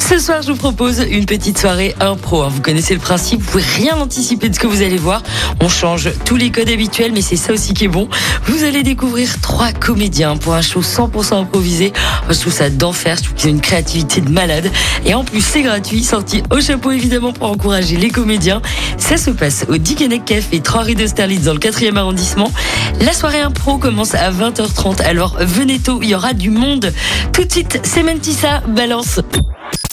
Ce soir, je vous propose une petite soirée impro. hein. Vous connaissez le principe, vous pouvez rien anticiper de ce que vous allez voir. On change tous les codes habituels, mais c'est ça aussi qui est bon. Vous allez découvrir trois comédiens pour un show 100% improvisé. Je trouve ça d'enfer, je trouve qu'ils ont une créativité de malade. Et en plus, c'est gratuit, sorti au chapeau évidemment pour encourager les comédiens. Ça se passe au Dickeneck Café, 3 rue d'Austerlitz dans le 4e arrondissement. La soirée impro commence à 20h30, alors venez tôt, il y aura du monde. Tout de suite, c'est Mentissa, balance.